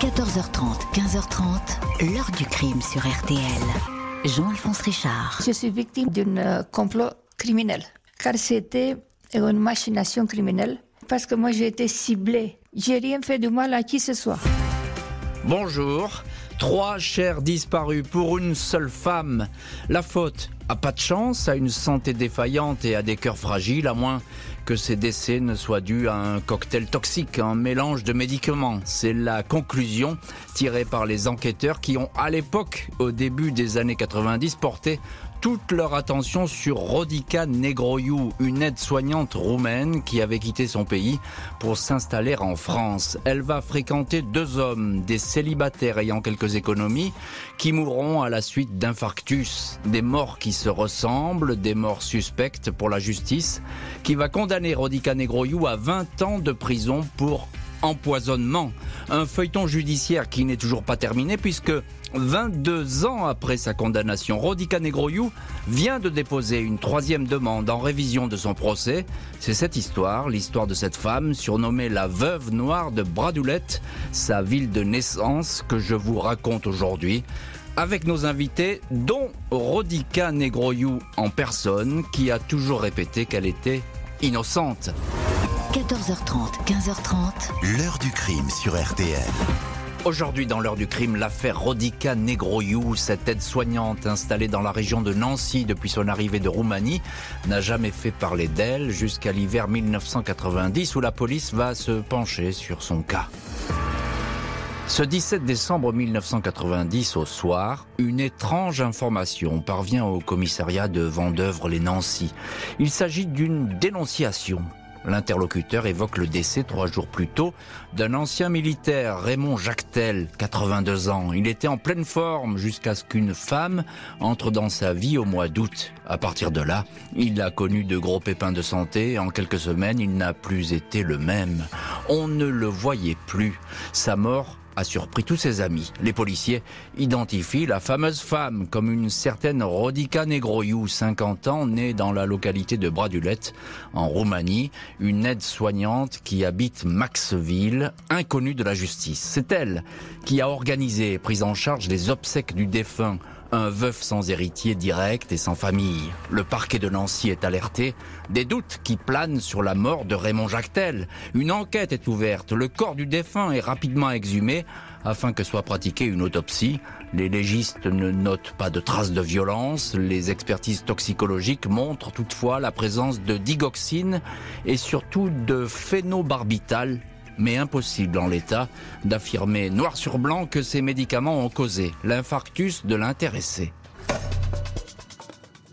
14h30, 15h30, l'heure du crime sur RTL. Jean-Alphonse Richard. Je suis victime d'un euh, complot criminel, car c'était une machination criminelle, parce que moi j'ai été ciblée. J'ai rien fait de mal à qui ce soit. Bonjour. Trois chers disparus pour une seule femme. La faute a pas de chance, à une santé défaillante et à des cœurs fragiles, à moins que ces décès ne soient dus à un cocktail toxique, un mélange de médicaments. C'est la conclusion tirée par les enquêteurs qui ont, à l'époque, au début des années 90, porté toute leur attention sur Rodica Negroiu, une aide-soignante roumaine qui avait quitté son pays pour s'installer en France. Elle va fréquenter deux hommes, des célibataires ayant quelques économies, qui mourront à la suite d'infarctus, des morts qui se ressemblent, des morts suspectes pour la justice, qui va condamner Rodica Negroiu à 20 ans de prison pour empoisonnement. Un feuilleton judiciaire qui n'est toujours pas terminé puisque 22 ans après sa condamnation, Rodica Negroiu vient de déposer une troisième demande en révision de son procès. C'est cette histoire, l'histoire de cette femme surnommée la veuve noire de Bradoulette, sa ville de naissance que je vous raconte aujourd'hui avec nos invités, dont Rodica Negroiu en personne, qui a toujours répété qu'elle était innocente. 14h30, 15h30. L'heure du crime sur RTL. Aujourd'hui, dans l'heure du crime, l'affaire Rodica Negroiu, cette aide-soignante installée dans la région de Nancy depuis son arrivée de Roumanie, n'a jamais fait parler d'elle jusqu'à l'hiver 1990 où la police va se pencher sur son cas. Ce 17 décembre 1990 au soir, une étrange information parvient au commissariat de Vendœuvre-les-Nancy. Il s'agit d'une dénonciation L'interlocuteur évoque le décès trois jours plus tôt d'un ancien militaire, Raymond Jactel, 82 ans. Il était en pleine forme jusqu'à ce qu'une femme entre dans sa vie au mois d'août. À partir de là, il a connu de gros pépins de santé. En quelques semaines, il n'a plus été le même. On ne le voyait plus. Sa mort a surpris tous ses amis. Les policiers identifient la fameuse femme comme une certaine Rodica Negroiu, 50 ans, née dans la localité de Bradulette, en Roumanie, une aide-soignante qui habite Maxville, inconnue de la justice. C'est elle qui a organisé et pris en charge les obsèques du défunt un veuf sans héritier direct et sans famille. Le parquet de Nancy est alerté. Des doutes qui planent sur la mort de Raymond Jactel. Une enquête est ouverte. Le corps du défunt est rapidement exhumé afin que soit pratiquée une autopsie. Les légistes ne notent pas de traces de violence. Les expertises toxicologiques montrent toutefois la présence de digoxine et surtout de phénobarbital, mais impossible en l'état d'affirmer noir sur blanc que ces médicaments ont causé l'infarctus de l'intéressé.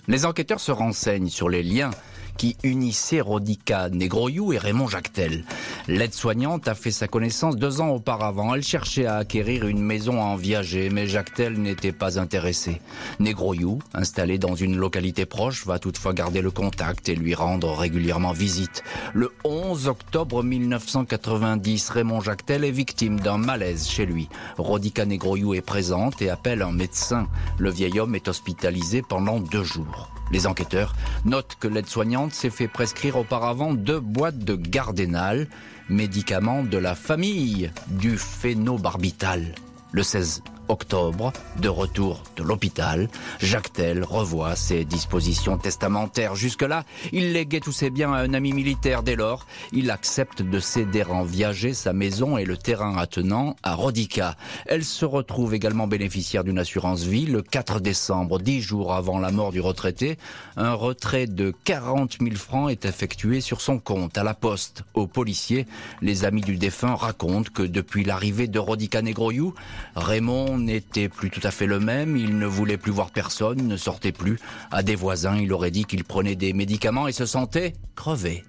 Les enquêteurs se renseignent sur les liens qui unissait Rodica Negroiu et Raymond Jactel. L'aide-soignante a fait sa connaissance deux ans auparavant. Elle cherchait à acquérir une maison en viager, mais Jactel n'était pas intéressé. Negroiu, installé dans une localité proche, va toutefois garder le contact et lui rendre régulièrement visite. Le 11 octobre 1990, Raymond Jactel est victime d'un malaise chez lui. Rodica Negroiu est présente et appelle un médecin. Le vieil homme est hospitalisé pendant deux jours. Les enquêteurs notent que l'aide-soignante s'est fait prescrire auparavant deux boîtes de Gardénal, médicament de la famille du phénobarbital. Le 16 octobre, de retour de l'hôpital, Jacques Tell revoit ses dispositions testamentaires. Jusque-là, il léguait tous ses biens à un ami militaire. Dès lors, il accepte de céder en viager sa maison et le terrain attenant à Rodica. Elle se retrouve également bénéficiaire d'une assurance vie le 4 décembre, dix jours avant la mort du retraité. Un retrait de 40 000 francs est effectué sur son compte à la poste. Aux policiers, les amis du défunt racontent que depuis l'arrivée de Rodica Negroiu, Raymond n'était plus tout à fait le même, il ne voulait plus voir personne, ne sortait plus. À des voisins, il aurait dit qu'il prenait des médicaments et se sentait crevé.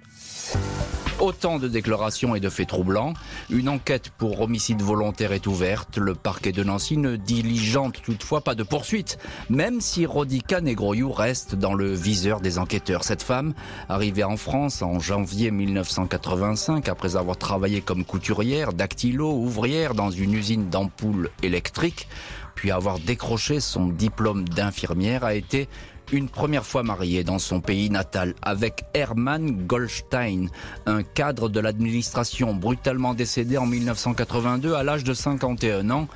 Autant de déclarations et de faits troublants. Une enquête pour homicide volontaire est ouverte. Le parquet de Nancy ne diligente toutefois pas de poursuite, même si Rodica Negroiu reste dans le viseur des enquêteurs. Cette femme, arrivée en France en janvier 1985, après avoir travaillé comme couturière, dactylo, ouvrière dans une usine d'ampoules électriques, puis avoir décroché son diplôme d'infirmière, a été une première fois mariée dans son pays natal avec Hermann Goldstein, un cadre de l'administration brutalement décédé en 1982 à l'âge de 51 ans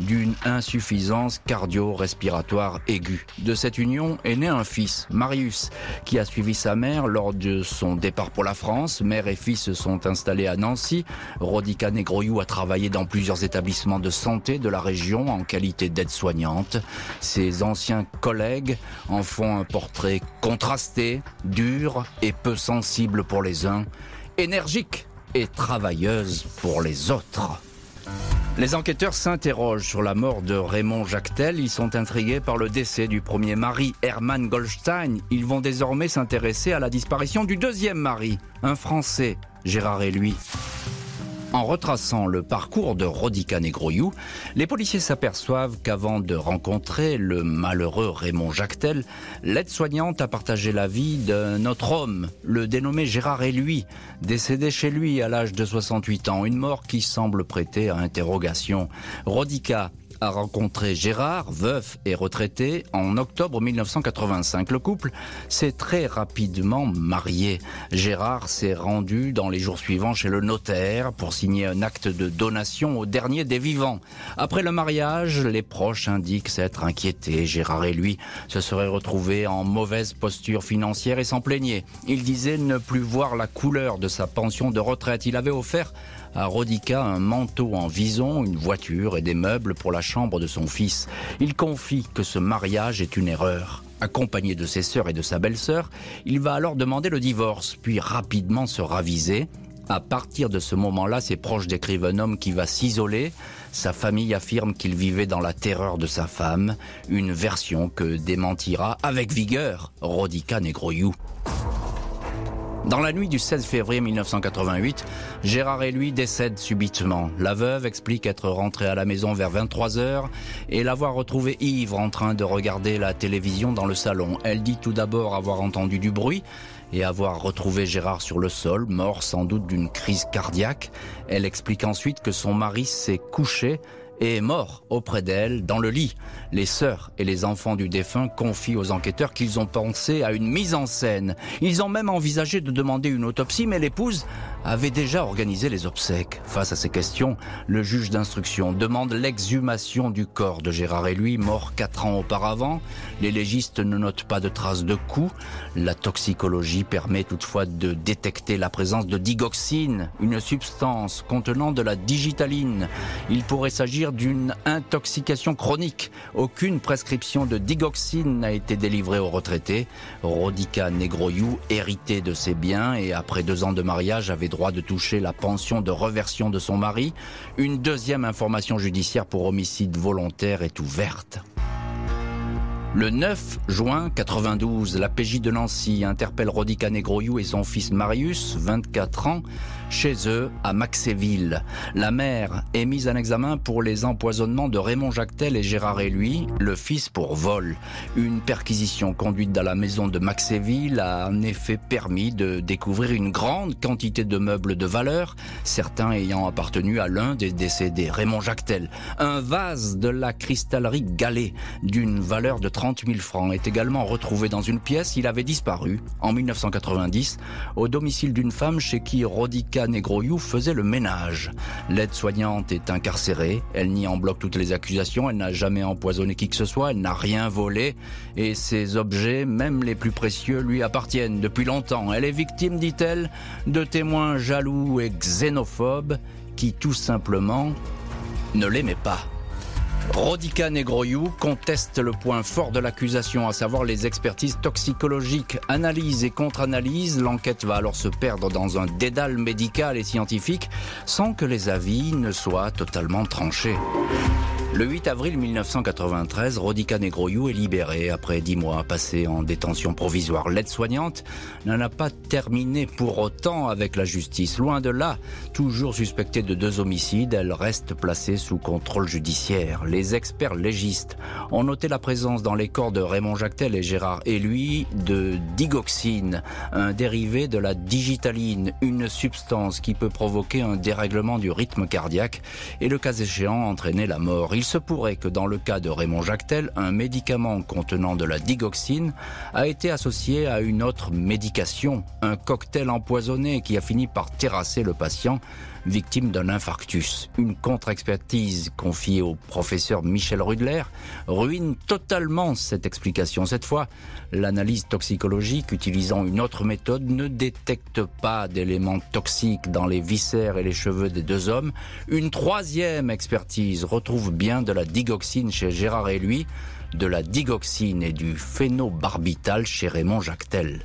d'une insuffisance cardio-respiratoire aiguë. De cette union est né un fils, Marius, qui a suivi sa mère lors de son départ pour la France. Mère et fils se sont installés à Nancy. Rodica Negroyou a travaillé dans plusieurs établissements de santé de la région en qualité d'aide-soignante. Ses anciens collègues en font un portrait contrasté, dur et peu sensible pour les uns, énergique et travailleuse pour les autres. Les enquêteurs s'interrogent sur la mort de Raymond Jactel. Ils sont intrigués par le décès du premier mari, Hermann Goldstein. Ils vont désormais s'intéresser à la disparition du deuxième mari, un Français, Gérard et lui. En retraçant le parcours de Rodica Negroyou, les policiers s'aperçoivent qu'avant de rencontrer le malheureux Raymond Jactel, l'aide-soignante a partagé la vie d'un autre homme, le dénommé Gérard lui, décédé chez lui à l'âge de 68 ans, une mort qui semble prêter à interrogation. Rodica a rencontré Gérard, veuf et retraité, en octobre 1985. Le couple s'est très rapidement marié. Gérard s'est rendu dans les jours suivants chez le notaire pour signer un acte de donation au dernier des vivants. Après le mariage, les proches indiquent s'être inquiétés. Gérard et lui se seraient retrouvés en mauvaise posture financière et s'en plaignaient. Il disait ne plus voir la couleur de sa pension de retraite. Il avait offert à Rodica un manteau en vison, une voiture et des meubles pour la chambre de son fils. Il confie que ce mariage est une erreur. Accompagné de ses sœurs et de sa belle-sœur, il va alors demander le divorce, puis rapidement se raviser. À partir de ce moment-là, ses proches décrivent un homme qui va s'isoler. Sa famille affirme qu'il vivait dans la terreur de sa femme, une version que démentira avec vigueur Rodica Negroyou. Dans la nuit du 16 février 1988, Gérard et lui décèdent subitement. La veuve explique être rentrée à la maison vers 23 heures et l'avoir retrouvé ivre en train de regarder la télévision dans le salon. Elle dit tout d'abord avoir entendu du bruit et avoir retrouvé Gérard sur le sol, mort sans doute d'une crise cardiaque. Elle explique ensuite que son mari s'est couché et est mort auprès d'elle dans le lit. Les sœurs et les enfants du défunt confient aux enquêteurs qu'ils ont pensé à une mise en scène. Ils ont même envisagé de demander une autopsie, mais l'épouse avait déjà organisé les obsèques. Face à ces questions, le juge d'instruction demande l'exhumation du corps de Gérard et lui, mort quatre ans auparavant. Les légistes ne notent pas de traces de coups. La toxicologie permet toutefois de détecter la présence de digoxine, une substance contenant de la digitaline. Il pourrait s'agir d'une intoxication chronique. Aucune prescription de digoxine n'a été délivrée aux retraités. Rodica Negroyou, hérité de ses biens et après deux ans de mariage, avait droit de toucher la pension de reversion de son mari. Une deuxième information judiciaire pour homicide volontaire est ouverte. Le 9 juin 92, la PJ de Nancy interpelle Rodica Negroyou et son fils Marius, 24 ans, chez eux à Maxéville. La mère est mise en examen pour les empoisonnements de Raymond Jactel et Gérard et lui, le fils pour vol. Une perquisition conduite dans la maison de Maxéville a en effet permis de découvrir une grande quantité de meubles de valeur, certains ayant appartenu à l'un des décédés, Raymond Jactel. Un vase de la cristallerie Gallet d'une valeur de 30 000 francs est également retrouvé dans une pièce. Il avait disparu en 1990 au domicile d'une femme chez qui Rodica Negroyou faisait le ménage. L'aide-soignante est incarcérée, elle nie en bloc toutes les accusations, elle n'a jamais empoisonné qui que ce soit, elle n'a rien volé, et ses objets, même les plus précieux, lui appartiennent depuis longtemps. Elle est victime, dit-elle, de témoins jaloux et xénophobes qui tout simplement ne l'aimaient pas. Rodica Negroyou conteste le point fort de l'accusation, à savoir les expertises toxicologiques. Analyse et contre-analyse, l'enquête va alors se perdre dans un dédale médical et scientifique sans que les avis ne soient totalement tranchés. Le 8 avril 1993, Rodica Negroyou est libérée après dix mois passés en détention provisoire. L'aide-soignante n'en a pas terminé pour autant avec la justice. Loin de là, toujours suspectée de deux homicides, elle reste placée sous contrôle judiciaire. Les experts légistes ont noté la présence dans les corps de Raymond Jactel et Gérard et de digoxine, un dérivé de la digitaline, une substance qui peut provoquer un dérèglement du rythme cardiaque et le cas échéant entraîner la mort se pourrait que dans le cas de Raymond Jactel, un médicament contenant de la digoxine a été associé à une autre médication, un cocktail empoisonné qui a fini par terrasser le patient victime d'un infarctus. Une contre-expertise confiée au professeur Michel Rudler ruine totalement cette explication. Cette fois, l'analyse toxicologique utilisant une autre méthode ne détecte pas d'éléments toxiques dans les viscères et les cheveux des deux hommes. Une troisième expertise retrouve bien de la digoxine chez Gérard et lui, de la digoxine et du phénobarbital chez Raymond Jactel.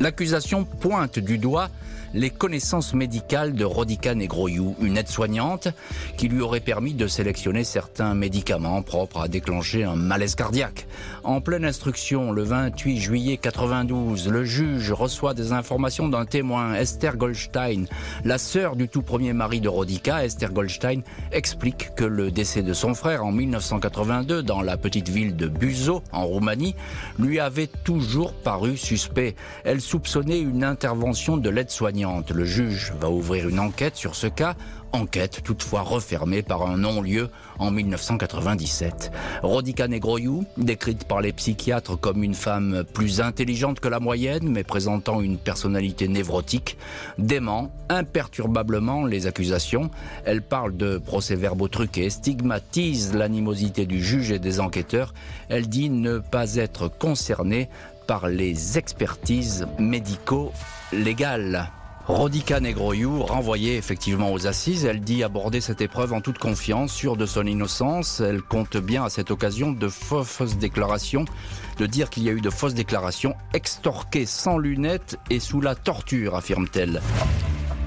L'accusation pointe du doigt les connaissances médicales de Rodica Negroyou, une aide-soignante qui lui aurait permis de sélectionner certains médicaments propres à déclencher un malaise cardiaque. En pleine instruction, le 28 juillet 92, le juge reçoit des informations d'un témoin, Esther Goldstein. La sœur du tout premier mari de Rodica, Esther Goldstein, explique que le décès de son frère en 1982 dans la petite ville de Buzo, en Roumanie, lui avait toujours paru suspect. Elle soupçonnait une intervention de l'aide-soignante le juge va ouvrir une enquête sur ce cas, enquête toutefois refermée par un non-lieu en 1997. Rodica Negroyou, décrite par les psychiatres comme une femme plus intelligente que la moyenne, mais présentant une personnalité névrotique, dément imperturbablement les accusations. Elle parle de procès-verbaux truqués, stigmatise l'animosité du juge et des enquêteurs. Elle dit ne pas être concernée par les expertises médico-légales. Rodica Negroyou, renvoyée effectivement aux assises, elle dit aborder cette épreuve en toute confiance, sûre de son innocence. Elle compte bien à cette occasion de fausses déclarations, de dire qu'il y a eu de fausses déclarations extorquées sans lunettes et sous la torture, affirme-t-elle.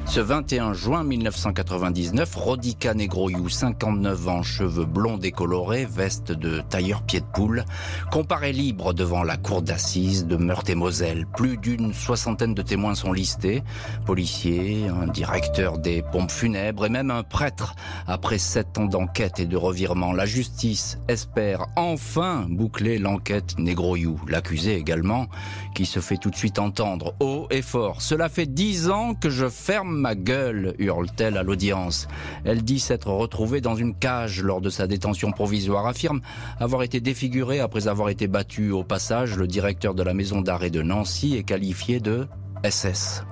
Ce 21 juin 1999, Rodica Negroyou, 59 ans, cheveux blonds décolorés, veste de tailleur pied de poule, comparaît libre devant la cour d'assises de Meurthe-et-Moselle. Plus d'une soixantaine de témoins sont listés, policiers, un directeur des pompes funèbres et même un prêtre. Après sept ans d'enquête et de revirement, la justice espère enfin boucler l'enquête Negroyou, l'accusé également, qui se fait tout de suite entendre haut et fort. Cela fait dix ans que je ferme ma gueule, hurle-t-elle à l'audience. Elle dit s'être retrouvée dans une cage lors de sa détention provisoire, affirme avoir été défigurée après avoir été battue au passage. Le directeur de la maison d'arrêt de Nancy est qualifié de SS.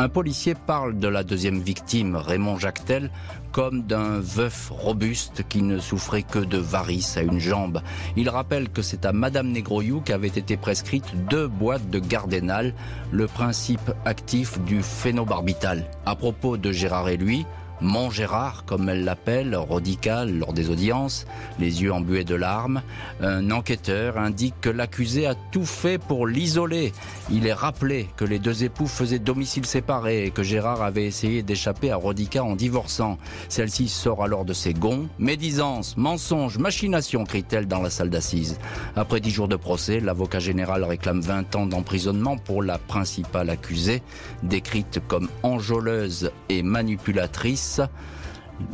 Un policier parle de la deuxième victime, Raymond Jactel, comme d'un veuf robuste qui ne souffrait que de varices à une jambe. Il rappelle que c'est à Madame Negroyou qu'avaient été prescrites deux boîtes de Gardénal, le principe actif du phénobarbital. À propos de Gérard et lui, mon Gérard, comme elle l'appelle, radical lors des audiences, les yeux embués de larmes, un enquêteur indique que l'accusé a tout fait pour l'isoler. Il est rappelé que les deux époux faisaient domicile séparé et que Gérard avait essayé d'échapper à Rodica en divorçant. Celle-ci sort alors de ses gonds. Médisance, mensonge, machination, crie-t-elle dans la salle d'assises. Après dix jours de procès, l'avocat général réclame 20 ans d'emprisonnement pour la principale accusée, décrite comme enjôleuse et manipulatrice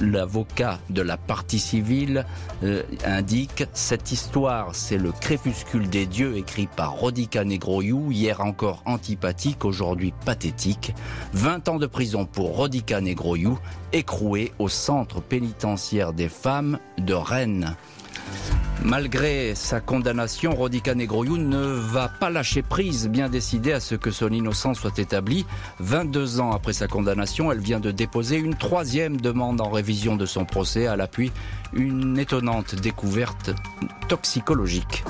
L'avocat de la partie civile euh, indique Cette histoire, c'est le crépuscule des dieux écrit par Rodica Negroyou, hier encore antipathique, aujourd'hui pathétique. 20 ans de prison pour Rodica Negroyou, écroué au centre pénitentiaire des femmes de Rennes. Malgré sa condamnation, Rodica Negroyou ne va pas lâcher prise, bien décidée à ce que son innocence soit établie. 22 ans après sa condamnation, elle vient de déposer une troisième demande en révision de son procès à l'appui une étonnante découverte toxicologique.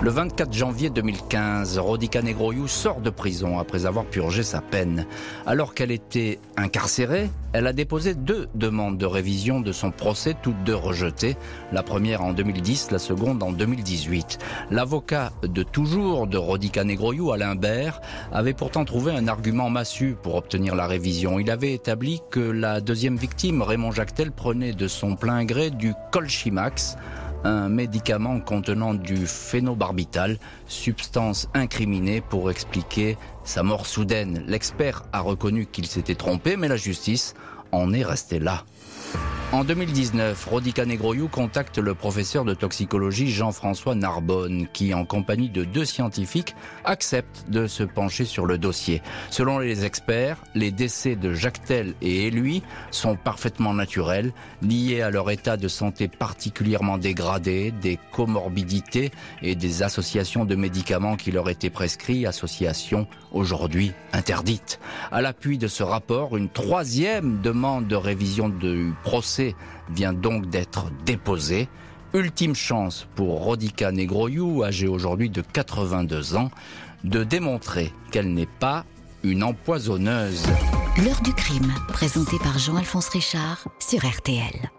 Le 24 janvier 2015, Rodica Negroyou sort de prison après avoir purgé sa peine. Alors qu'elle était incarcérée, elle a déposé deux demandes de révision de son procès, toutes deux rejetées. La première en 2010, la seconde en 2018. L'avocat de toujours de Rodica Negroyou, Alain Bert, avait pourtant trouvé un argument massu pour obtenir la révision. Il avait établi que la deuxième victime, Raymond Jactel, prenait de son plein gré du Colchimax, un médicament contenant du phénobarbital, substance incriminée pour expliquer sa mort soudaine. L'expert a reconnu qu'il s'était trompé, mais la justice en est restée là. En 2019, Rodica Negroyou contacte le professeur de toxicologie Jean-François Narbonne, qui, en compagnie de deux scientifiques, accepte de se pencher sur le dossier. Selon les experts, les décès de Jactel et lui sont parfaitement naturels, liés à leur état de santé particulièrement dégradé, des comorbidités et des associations de médicaments qui leur étaient prescrits, associations aujourd'hui interdites. À l'appui de ce rapport, une troisième demande de révision du procès vient donc d'être déposé. Ultime chance pour Rodica Negroyou, âgée aujourd'hui de 82 ans, de démontrer qu'elle n'est pas une empoisonneuse. L'heure du crime, présenté par Jean-Alphonse Richard sur RTL.